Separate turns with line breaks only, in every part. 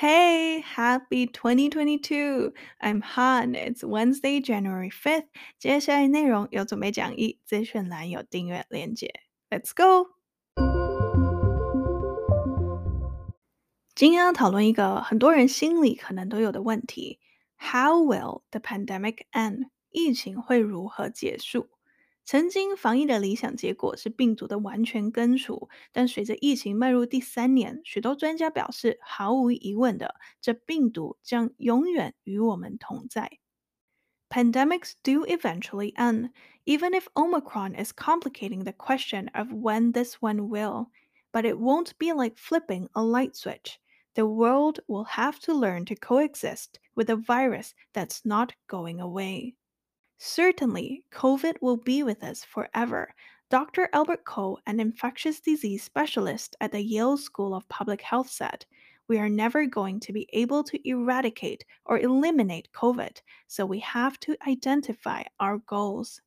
Hey, happy 2022! I'm Han. It's Wednesday, January 5th. 接下来内容有准备讲义，资讯栏有订阅链接。Let's go! 今天要讨论一个很多人心里可能都有的问题：How will the pandemic end？疫情会如何结束？ 曾经防疫的理想结果是病毒的完全根除，但随着疫情迈入第三年，许多专家表示，毫无疑问的，这病毒将永远与我们同在。Pandemics do eventually end, even if Omicron is complicating the question of when this one will. But it won't be like flipping a light switch. The world will have to learn to coexist with a virus that's not going away. Certainly, COVID will be with us forever. Dr. Albert Ko, an infectious disease specialist at the Yale School of Public Health, said, We are never going to be able to eradicate or eliminate COVID, so we have to identify our goals.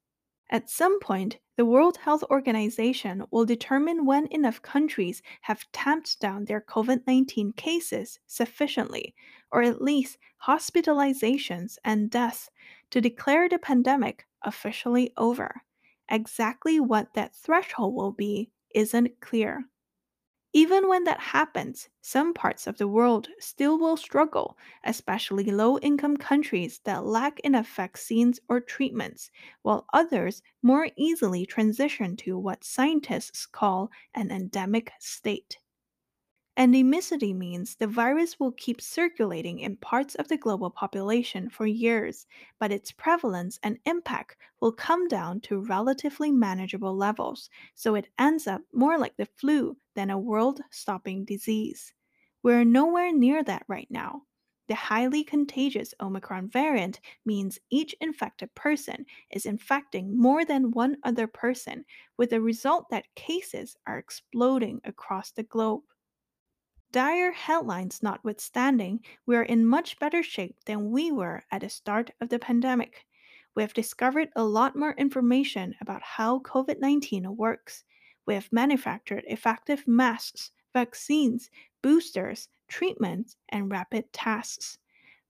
At some point, the World Health Organization will determine when enough countries have tamped down their COVID 19 cases sufficiently, or at least hospitalizations and deaths, to declare the pandemic officially over. Exactly what that threshold will be isn't clear. Even when that happens, some parts of the world still will struggle, especially low income countries that lack enough vaccines or treatments, while others more easily transition to what scientists call an endemic state. Endemicity means the virus will keep circulating in parts of the global population for years, but its prevalence and impact will come down to relatively manageable levels, so it ends up more like the flu than a world stopping disease. We're nowhere near that right now. The highly contagious Omicron variant means each infected person is infecting more than one other person, with the result that cases are exploding across the globe. Dire headlines notwithstanding, we are in much better shape than we were at the start of the pandemic. We have discovered a lot more information about how COVID 19 works. We have manufactured effective masks, vaccines, boosters, treatments, and rapid tests.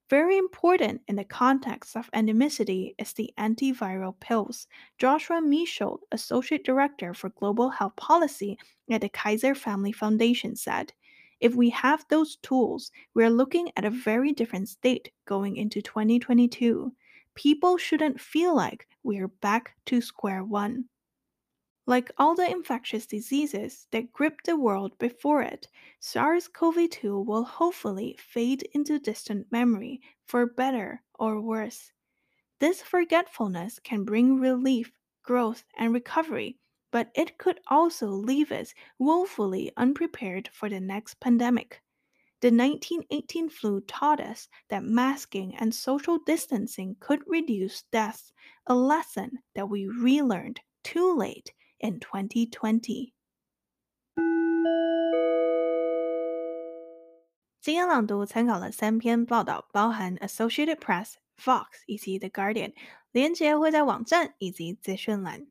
Very important in the context of endemicity is the antiviral pills. Joshua Michaud, Associate Director for Global Health Policy at the Kaiser Family Foundation, said. If we have those tools, we're looking at a very different state going into 2022. People shouldn't feel like we're back to square one. Like all the infectious diseases that gripped the world before it, SARS CoV 2 will hopefully fade into distant memory, for better or worse. This forgetfulness can bring relief, growth, and recovery but it could also leave us woefully unprepared for the next pandemic. The 1918 flu taught us that masking and social distancing could reduce deaths, a lesson that we relearned too late in 2020. 今天朗读参考了三篇报道，包含 Associated Press、Fox 以及 The Guardian，连结会在网站以及资讯栏。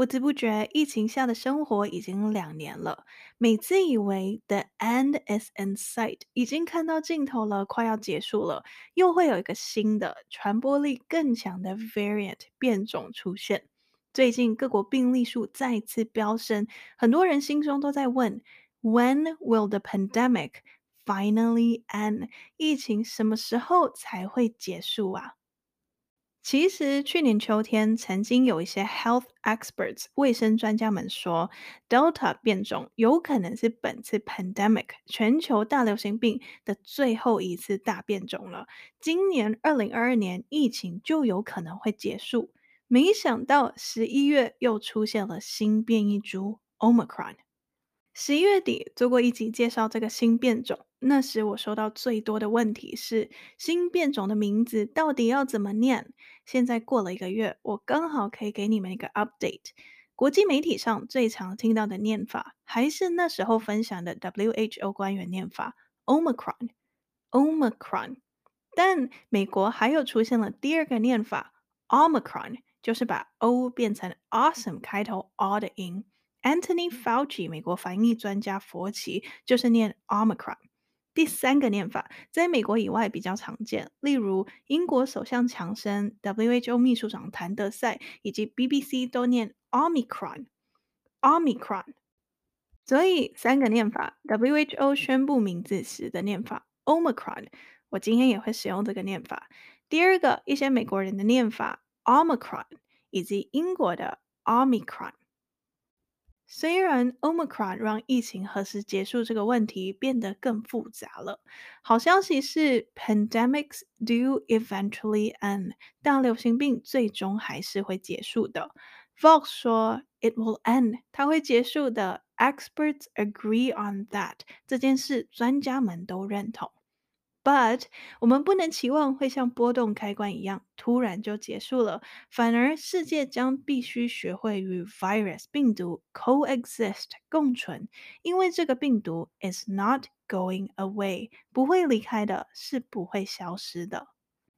不知不觉，疫情下的生活已经两年了。每次以为 the end is in sight，已经看到尽头了，快要结束了，又会有一个新的、传播力更强的 variant 变种出现。最近各国病例数再次飙升，很多人心中都在问：When will the pandemic finally end？疫情什么时候才会结束啊？其实去年秋天，曾经有一些 health experts 卫生专家们说，Delta 变种有可能是本次 pandemic 全球大流行病的最后一次大变种了。今年二零二二年疫情就有可能会结束。没想到十一月又出现了新变异株 Omicron。十一月底做过一集介绍这个新变种。那时我收到最多的问题是新变种的名字到底要怎么念？现在过了一个月，我刚好可以给你们一个 update。国际媒体上最常听到的念法还是那时候分享的 WHO 官员念法 Omicron，Omicron。但美国还有出现了第二个念法 Omicron，就是把 O 变成 awesome 开头 O 的音。Anthony Fauci 美国防疫专家佛奇就是念 Omicron。第三个念法在美国以外比较常见，例如英国首相强生、WHO 秘书长谭德赛以及 BBC 都念 Omicron。Omicron。所以三个念法，WHO 宣布名字时的念法 Omicron，我今天也会使用这个念法。第二个，一些美国人的念法 Omicron，以及英国的 Omicron。虽然 Omicron 让疫情何时结束这个问题变得更复杂了，好消息是 Pandemics do eventually end，但流行病最终还是会结束的。Vox 说 It will end，它会结束的。Experts agree on that，这件事专家们都认同。But 我们不能期望会像波动开关一样突然就结束了，反而世界将必须学会与 virus 病毒 coexist 共存，因为这个病毒 is not going away 不会离开的，是不会消失的。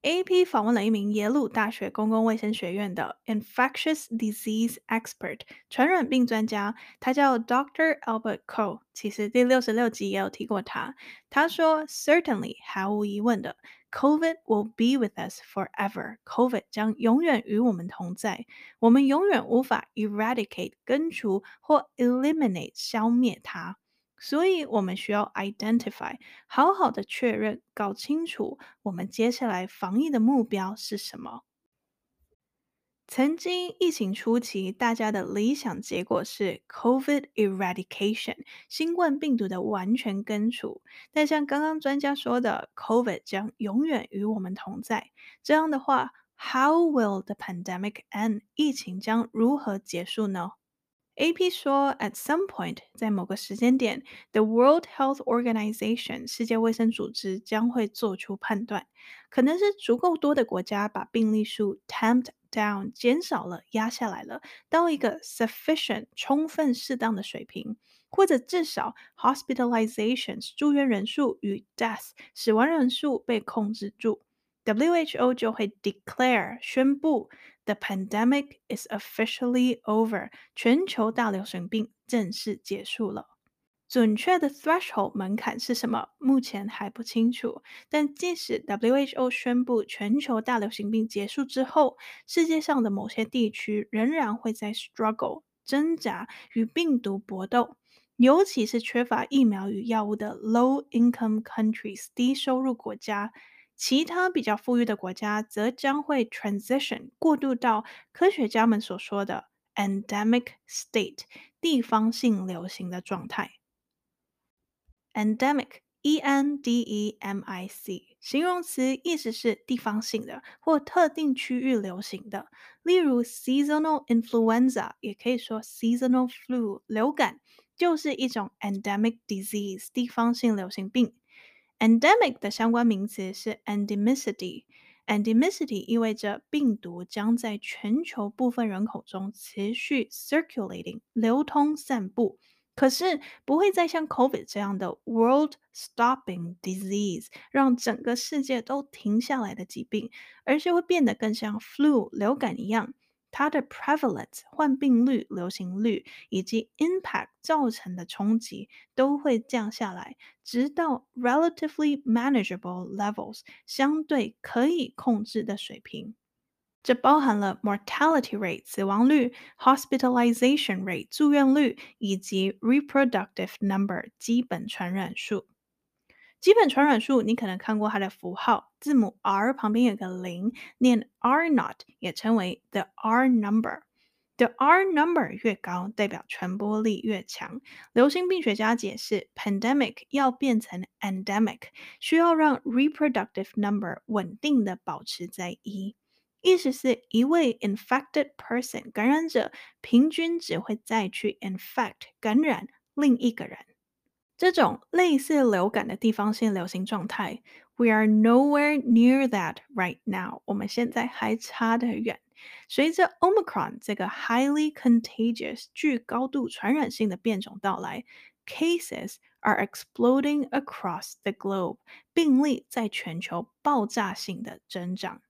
AP 访问了一名耶鲁大学公共卫生学院的 infectious disease expert 传染病专家，他叫 Dr. Albert Cole。其实第六十六集也有提过他。他说：“Certainly，毫无疑问的，COVID will be with us forever。COVID 将永远与我们同在，我们永远无法 eradicate 根除或 eliminate 消灭它。”所以，我们需要 identify，好好的确认，搞清楚我们接下来防疫的目标是什么。曾经疫情初期，大家的理想结果是 COVID eradication，新冠病毒的完全根除。但像刚刚专家说的，COVID 将永远与我们同在。这样的话，How will the pandemic end？疫情将如何结束呢？AP 说，at some point，在某个时间点，the World Health Organization 世界卫生组织将会做出判断，可能是足够多的国家把病例数 tamped down 减少了、压下来了，到一个 sufficient 充分适当的水平，或者至少 hospitalizations 住院人数与 death 死亡人数被控制住。WHO 就会 declare 宣布 the pandemic is officially over，全球大流行病正式结束了。准确的 threshold 门槛是什么？目前还不清楚。但即使 WHO 宣布全球大流行病结束之后，世界上的某些地区仍然会在 struggle 挣扎与病毒搏斗，尤其是缺乏疫苗与药物的 low income countries 低收入国家。其他比较富裕的国家则将会 transition 过渡到科学家们所说的 endemic state 地方性流行的状态。endemic e n d e m i c 形容词意思是地方性的或特定区域流行的，例如 seasonal influenza 也可以说 seasonal flu 流感就是一种 endemic disease 地方性流行病。Endemic 的相关名词是 endemicity。Endemicity 意味着病毒将在全球部分人口中持续 circulating 流通散布，可是不会再像 COVID 这样的 world-stopping disease 让整个世界都停下来的疾病，而是会变得更像 flu 流感一样。它的 prevalence 患病率、流行率以及 impact 造成的冲击都会降下来，直到 relatively manageable levels 相对可以控制的水平。这包含了 mortality rate 死亡率、hospitalization rate 住院率以及 reproductive number 基本传染数。基本传染数，你可能看过它的符号，字母 R 旁边有个零，念 R not，也称为 the R number。the R number 越高，代表传播力越强。流行病学家解释，pandemic 要变成 endemic，需要让 reproductive number 稳定的保持在一，意思是一位 infected person 感染者平均只会再去 infect 感染另一个人。这种类似流感的地方性流行状态，We are nowhere near that right now。我们现在还差得远。随着 Omicron 这个 highly contagious 具高度传染性的变种到来，cases are exploding across the globe。病例在全球爆炸性的增长。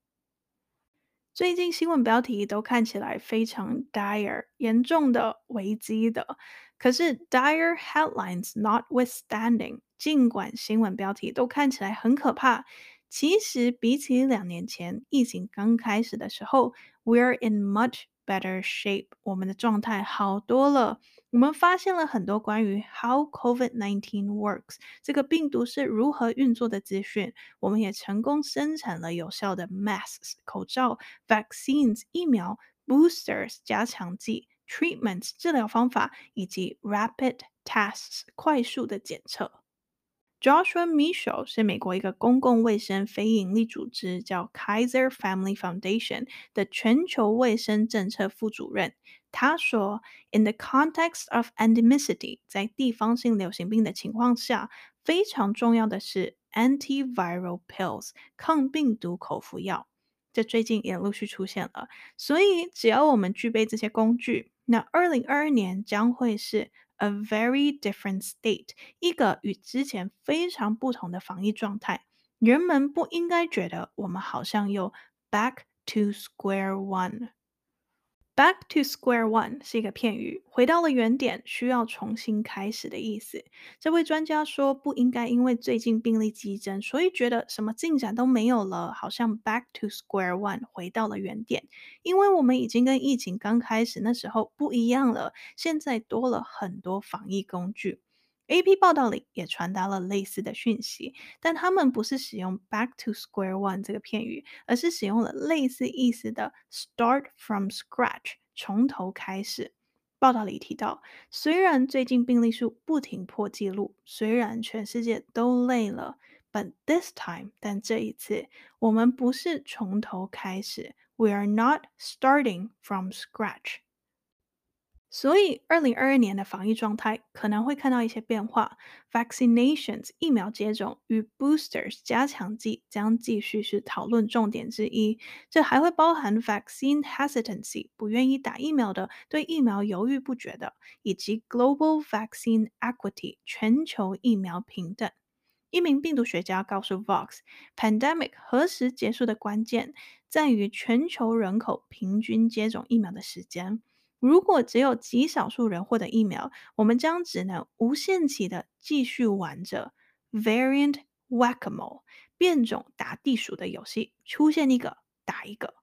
最近新闻标题都看起来非常 dire，严重的危机的。可是 dire headlines notwithstanding，尽管新闻标题都看起来很可怕，其实比起两年前疫情刚开始的时候，we're in much better shape，我们的状态好多了。我们发现了很多关于 how COVID-19 works 这个病毒是如何运作的资讯。我们也成功生产了有效的 masks 口罩、vaccines 疫苗、boosters 加强剂、treatments 治疗方法以及 rapid tests 快速的检测。Joshua Mitchell 是美国一个公共卫生非营利组织叫 Kaiser Family Foundation 的全球卫生政策副主任。他说：“In the context of endemicity，在地方性流行病的情况下，非常重要的是 antiviral pills 抗病毒口服药。这最近也陆续出现了。所以，只要我们具备这些工具，那二零二二年将会是。” A very different state，一个与之前非常不同的防疫状态。人们不应该觉得我们好像又 back to square one。Back to square one 是一个片语，回到了原点，需要重新开始的意思。这位专家说，不应该因为最近病例激增，所以觉得什么进展都没有了，好像 back to square one 回到了原点。因为我们已经跟疫情刚开始那时候不一样了，现在多了很多防疫工具。AP 报道里也传达了类似的讯息，但他们不是使用 “back to square one” 这个片语，而是使用了类似意思的 “start from scratch” 从头开始。报道里提到，虽然最近病例数不停破纪录，虽然全世界都累了，but this time，但这一次我们不是从头开始，we are not starting from scratch。所以，二零二二年的防疫状态可能会看到一些变化。Vaccinations 疫苗接种与 boosters 加强剂将继续是讨论重点之一。这还会包含 vaccine hesitancy 不愿意打疫苗的，对疫苗犹豫不决的，以及 global vaccine equity 全球疫苗平等。一名病毒学家告诉 Vox，pandemic 何时结束的关键在于全球人口平均接种疫苗的时间。如果只有极少数人获得疫苗，我们将只能无限期的继续玩着 variant whack-a-mole 变种打地鼠的游戏，出现一个打一个，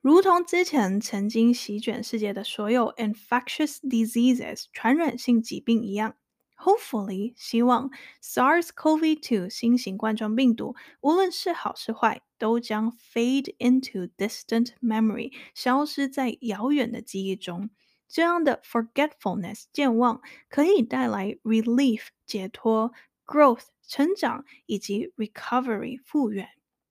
如同之前曾经席卷世界的所有 infectious diseases 传染性疾病一样。Hopefully，希望 SARS-CoV-2 新型冠状病毒无论是好是坏，都将 fade into distant memory，消失在遥远的记忆中。这样的 forgetfulness 健忘可以带来 relief 解脱、growth 成长以及 recovery 复原。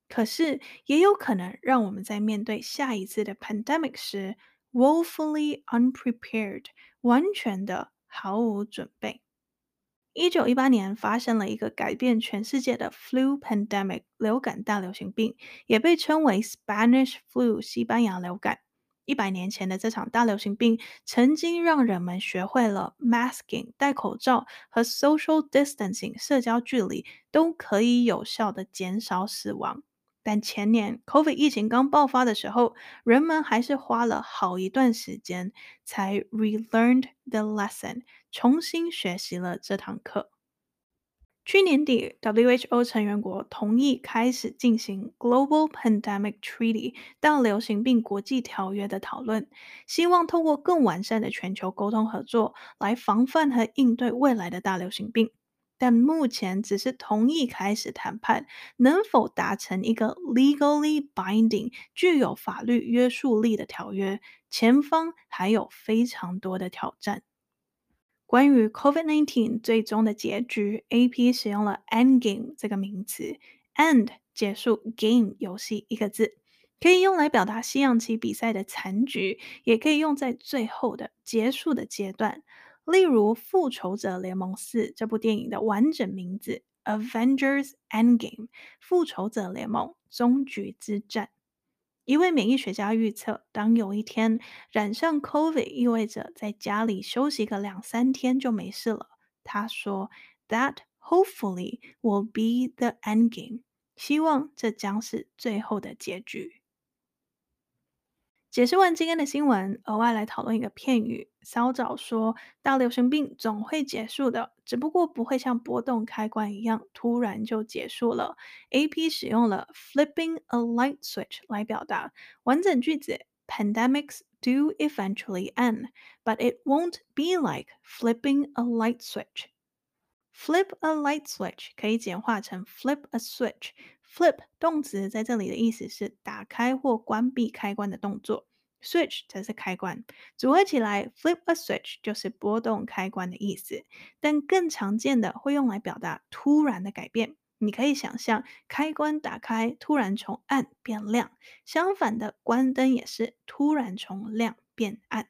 可是也有可能让我们在面对下一次的 pandemic 时 woefully unprepared，完全的毫无准备。 一九一八年发生了一个改变全世界的 flu pandemic 流感大流行病，也被称为 Spanish flu 西班牙流感。一百年前的这场大流行病，曾经让人们学会了 masking 戴口罩和 social distancing 社交距离都可以有效的减少死亡。但前年 COVID 疫情刚爆发的时候，人们还是花了好一段时间才 relearned the lesson，重新学习了这堂课。去年底，WHO 成员国同意开始进行 Global Pandemic Treaty 大流行病国际条约的讨论，希望透过更完善的全球沟通合作来防范和应对未来的大流行病。但目前只是同意开始谈判，能否达成一个 legally binding 具有法律约束力的条约，前方还有非常多的挑战。关于 COVID-19 最终的结局，AP 使用了 endgame 这个名词，end 结束，game 游戏一个字，可以用来表达西洋棋比赛的残局，也可以用在最后的结束的阶段。例如，《复仇者联盟四》这部电影的完整名字《Avengers Endgame》复仇者联盟终局之战。一位免疫学家预测，当有一天染上 COVID 意味着在家里休息个两三天就没事了。他说：“That hopefully will be the endgame。”希望这将是最后的结局。解释完今天的新闻，额外来讨论一个片语。稍早说，大流行病总会结束的，只不过不会像波动开关一样突然就结束了。AP 使用了 flipping a light switch 来表达完整句子：Pandemics do eventually end, but it won't be like flipping a light switch. Flip a light switch 可以简化成 flip a switch。Flip 动词在这里的意思是打开或关闭开关的动作，switch 则是开关，组合起来 flip a switch 就是拨动开关的意思。但更常见的会用来表达突然的改变。你可以想象开关打开，突然从暗变亮；相反的，关灯也是突然从亮变暗。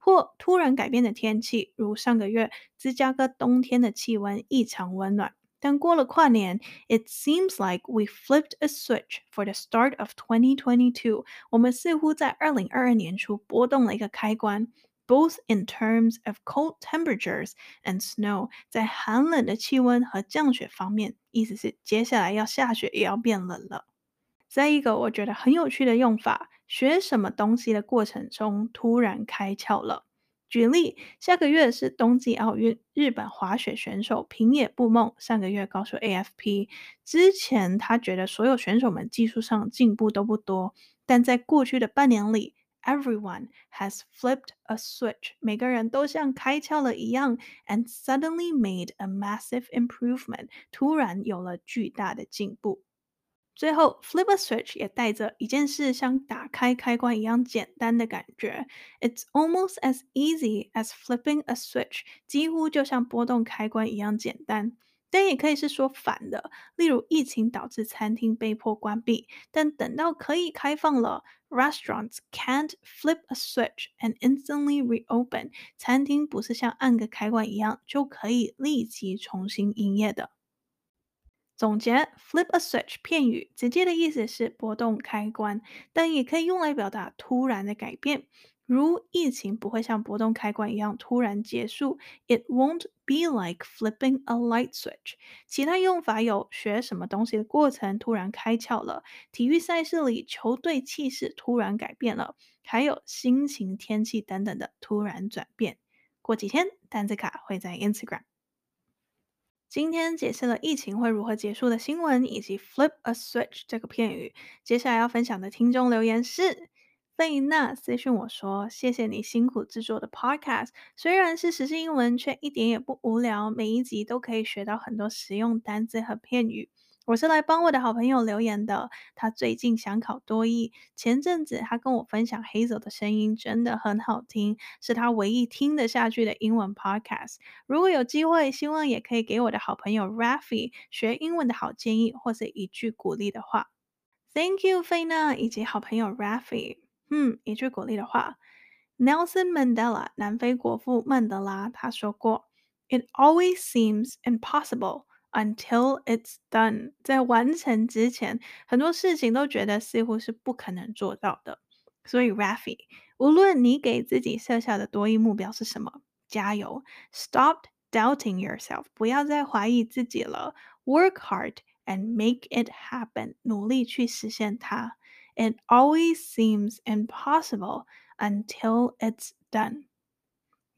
或突然改变的天气，如上个月芝加哥冬天的气温异常温暖，但过了跨年，It seems like we flipped a switch for the start of 2022。我们似乎在二零二二年初拨动了一个开关，both in terms of cold temperatures and snow。在寒冷的气温和降雪方面，意思是接下来要下雪也要变冷了。再一个我觉得很有趣的用法。学什么东西的过程中突然开窍了。举例，下个月是冬季奥运，日本滑雪选手平野步梦上个月告诉 AFP，之前他觉得所有选手们技术上进步都不多，但在过去的半年里，everyone has flipped a switch，每个人都像开窍了一样，and suddenly made a massive improvement，突然有了巨大的进步。最后，flip a switch 也带着一件事像打开开关一样简单的感觉。It's almost as easy as flipping a switch，几乎就像拨动开关一样简单。但也可以是说反的，例如疫情导致餐厅被迫关闭，但等到可以开放了，restaurants can't flip a switch and instantly reopen。餐厅不是像按个开关一样就可以立即重新营业的。总结，flip a switch 片语直接的意思是拨动开关，但也可以用来表达突然的改变，如疫情不会像拨动开关一样突然结束，It won't be like flipping a light switch。其他用法有学什么东西的过程突然开窍了，体育赛事里球队气势突然改变了，还有心情、天气等等的突然转变。过几天单词卡会在 Instagram。今天解释了疫情会如何结束的新闻，以及 flip a switch 这个片语。接下来要分享的听众留言是费娜私讯我说：“谢谢你辛苦制作的 podcast，虽然是时事英文，却一点也不无聊，每一集都可以学到很多实用单字和片语。”我是来帮我的好朋友留言的，他最近想考多益。前阵子他跟我分享 Hazel 的声音真的很好听，是他唯一听得下去的英文 podcast。如果有机会，希望也可以给我的好朋友 Raffy 学英文的好建议或是一句鼓励的话。Thank you，费娜以及好朋友 Raffy。嗯，一句鼓励的话，Nelson Mandela 南非国父曼德拉他说过：“It always seems impossible。” Until it's done，在完成之前，很多事情都觉得似乎是不可能做到的。所以，Raffy，无论你给自己设下的多一目标是什么，加油！Stop doubting yourself，不要再怀疑自己了。Work hard and make it happen，努力去实现它。It always seems impossible until it's done。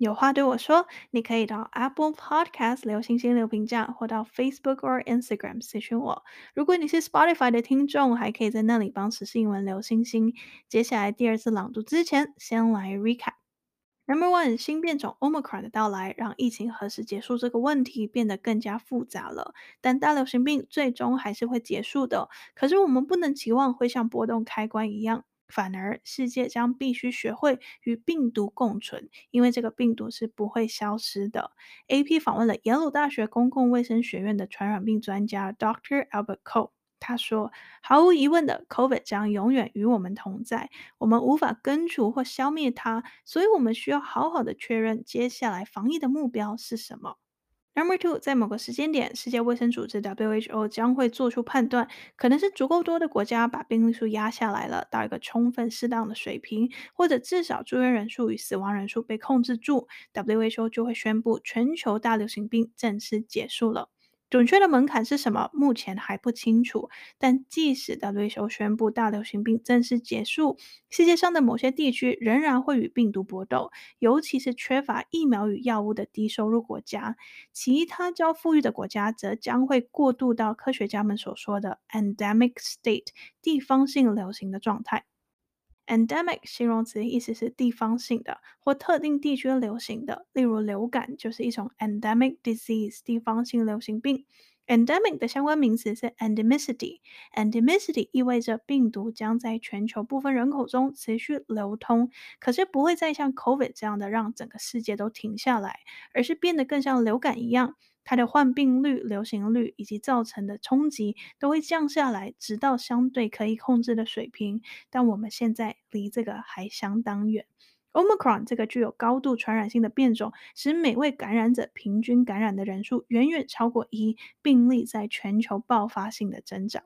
有话对我说，你可以到 Apple Podcast 留星星留评价，或到 Facebook 或 Instagram 私讯我。如果你是 Spotify 的听众，还可以在那里帮时事英文留星星。接下来第二次朗读之前，先来 Recap。Number one，新变种 Omicron 的到来，让疫情何时结束这个问题变得更加复杂了。但大流行病最终还是会结束的。可是我们不能期望会像拨动开关一样。反而，世界将必须学会与病毒共存，因为这个病毒是不会消失的。AP 访问了耶鲁大学公共卫生学院的传染病专家 Dr. Albert Co，他说：“毫无疑问的，COVID 将永远与我们同在，我们无法根除或消灭它，所以我们需要好好的确认接下来防疫的目标是什么。” Number two，在某个时间点，世界卫生组织 WHO 将会做出判断，可能是足够多的国家把病例数压下来了，到一个充分适当的水平，或者至少住院人数与死亡人数被控制住，WHO 就会宣布全球大流行病正式结束了。准确的门槛是什么？目前还不清楚。但即使 WHO 宣布大流行病正式结束，世界上的某些地区仍然会与病毒搏斗，尤其是缺乏疫苗与药物的低收入国家。其他较富裕的国家则将会过渡到科学家们所说的 endemic state 地方性流行的状态。Endemic 形容词意思是地方性的或特定地区流行的，例如流感就是一种 endemic disease 地方性流行病。Endemic 的相关名词是 endemicity。Endemicity 意味着病毒将在全球部分人口中持续流通，可是不会再像 COVID 这样的让整个世界都停下来，而是变得更像流感一样。它的患病率、流行率以及造成的冲击都会降下来，直到相对可以控制的水平。但我们现在离这个还相当远。Omicron 这个具有高度传染性的变种，使每位感染者平均感染的人数远远超过一，病例在全球爆发性的增长。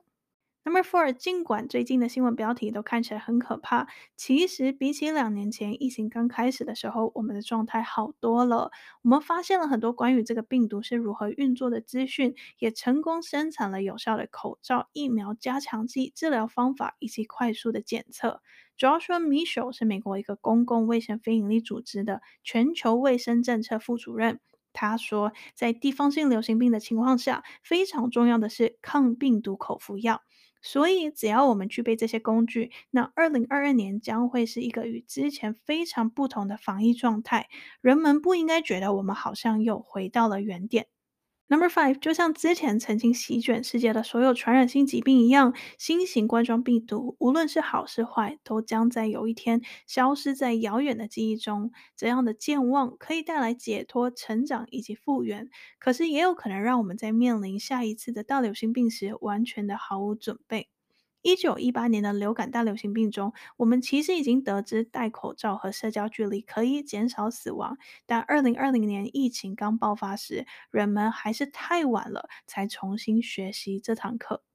Number four，尽管最近的新闻标题都看起来很可怕，其实比起两年前疫情刚开始的时候，我们的状态好多了。我们发现了很多关于这个病毒是如何运作的资讯，也成功生产了有效的口罩、疫苗、加强剂、治疗方法以及快速的检测。主要说 Mitchell 是美国一个公共卫生非营利组织的全球卫生政策副主任。他说，在地方性流行病的情况下，非常重要的是抗病毒口服药。所以，只要我们具备这些工具，那二零二二年将会是一个与之前非常不同的防疫状态。人们不应该觉得我们好像又回到了原点。Number five，就像之前曾经席卷世界的所有传染性疾病一样，新型冠状病毒无论是好是坏，都将在有一天消失在遥远的记忆中。这样的健忘可以带来解脱、成长以及复原，可是也有可能让我们在面临下一次的大流行病时，完全的毫无准备。一九一八年的流感大流行病中，我们其实已经得知戴口罩和社交距离可以减少死亡，但二零二零年疫情刚爆发时，人们还是太晚了才重新学习这堂课。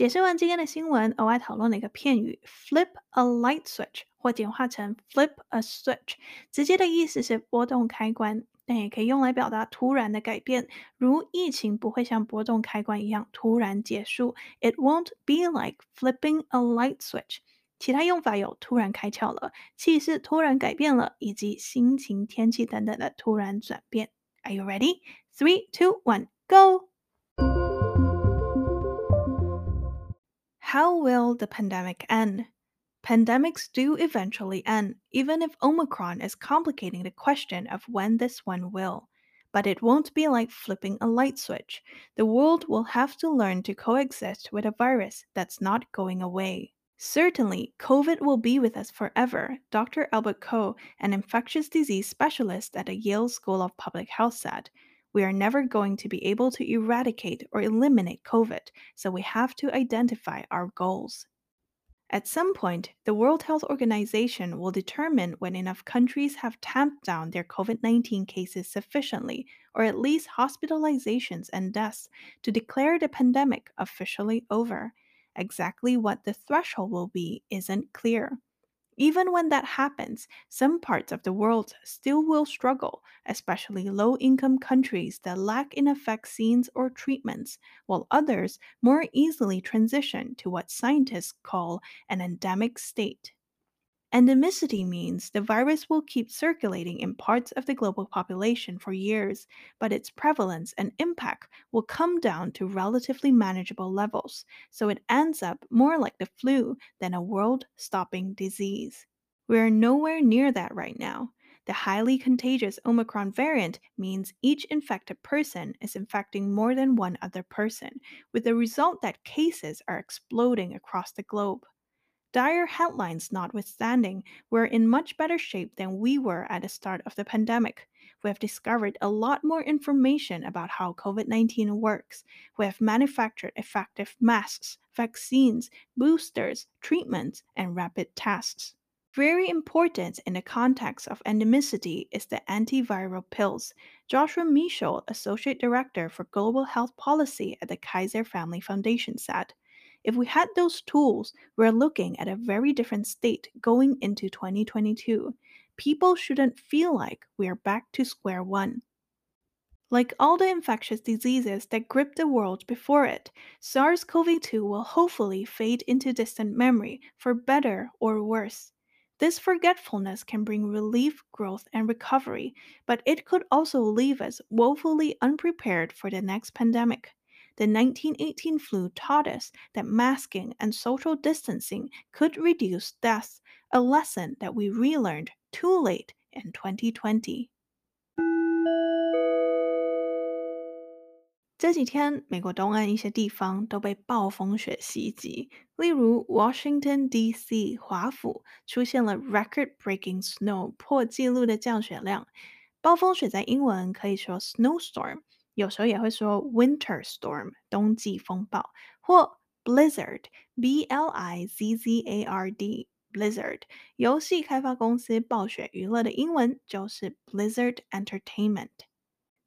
解释完今天的新闻，额外讨论了一个片语 “flip a light switch”，或简化成 “flip a switch”，直接的意思是拨动开关。但也可以用来表达突然的改变，如疫情不会像拨动开关一样突然结束。It won't be like flipping a light switch。其他用法有突然开窍了、气势突然改变了，以及心情、天气等等的突然转变。Are you ready? Three, two, one, go! How will the pandemic end? Pandemics do eventually end, even if Omicron is complicating the question of when this one will. But it won't be like flipping a light switch. The world will have to learn to coexist with a virus that's not going away. Certainly, COVID will be with us forever, Dr. Albert Koh, an infectious disease specialist at the Yale School of Public Health said. We are never going to be able to eradicate or eliminate COVID, so we have to identify our goals. At some point, the World Health Organization will determine when enough countries have tamped down their COVID 19 cases sufficiently, or at least hospitalizations and deaths, to declare the pandemic officially over. Exactly what the threshold will be isn't clear. Even when that happens, some parts of the world still will struggle, especially low income countries that lack enough vaccines or treatments, while others more easily transition to what scientists call an endemic state. Endemicity means the virus will keep circulating in parts of the global population for years, but its prevalence and impact will come down to relatively manageable levels, so it ends up more like the flu than a world stopping disease. We are nowhere near that right now. The highly contagious Omicron variant means each infected person is infecting more than one other person, with the result that cases are exploding across the globe. Dire headlines notwithstanding, we're in much better shape than we were at the start of the pandemic. we have discovered a lot more information about how COVID 19 works. We have manufactured effective masks, vaccines, boosters, treatments, and rapid tests. Very important in the context of endemicity is the antiviral pills. Joshua Michel, Associate Director for Global Health Policy at the Kaiser Family Foundation, said If we had those tools, we're looking at a very different state going into 2022. People shouldn't feel like we are back to square one. Like all the infectious diseases that gripped the world before it, SARS CoV 2 will hopefully fade into distant memory for better or worse. This forgetfulness can bring relief, growth, and recovery, but it could also leave us woefully unprepared for the next pandemic. The 1918 flu taught us that masking and social distancing could reduce deaths, a lesson that we relearned too late in 2020. 这几天，美国东岸一些地方都被暴风雪袭击，例如 Washington D.C. 华府出现了 record-breaking snow 破纪录的降雪量。暴风雪在英文可以说 snowstorm， 有时候也会说 winter storm 冬季风暴，或 blizzard B-L-I-Z-Z-A-R-D blizzard。游戏开发公司暴雪娱乐的英文就是 Blizzard Entertainment。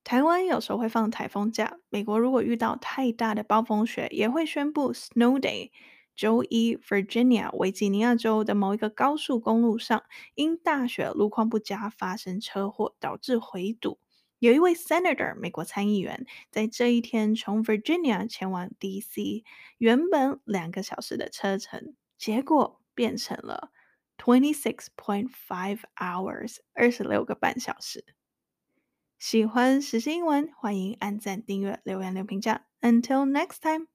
台湾有时候会放台风假，美国如果遇到太大的暴风雪，也会宣布 Snow Day。周一，Virginia 维吉尼亚州的某一个高速公路上，因大雪路况不佳发生车祸，导致回堵。有一位 Senator 美国参议员在这一天从 Virginia 前往 DC，原本两个小时的车程，结果变成了 twenty six point five hours，二十六个半小时。喜欢时事英文，欢迎按赞、订阅、留言、留评价。Until next time.